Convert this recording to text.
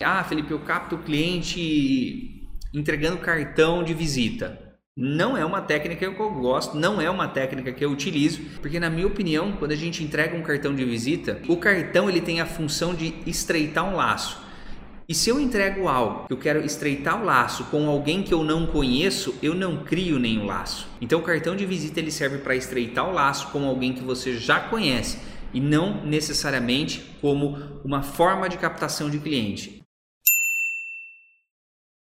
Ah, Felipe, eu capto o cliente entregando cartão de visita. Não é uma técnica que eu gosto, não é uma técnica que eu utilizo, porque na minha opinião, quando a gente entrega um cartão de visita, o cartão ele tem a função de estreitar um laço. E se eu entrego algo que eu quero estreitar o laço com alguém que eu não conheço, eu não crio nenhum laço. Então o cartão de visita ele serve para estreitar o laço com alguém que você já conhece e não necessariamente como uma forma de captação de cliente.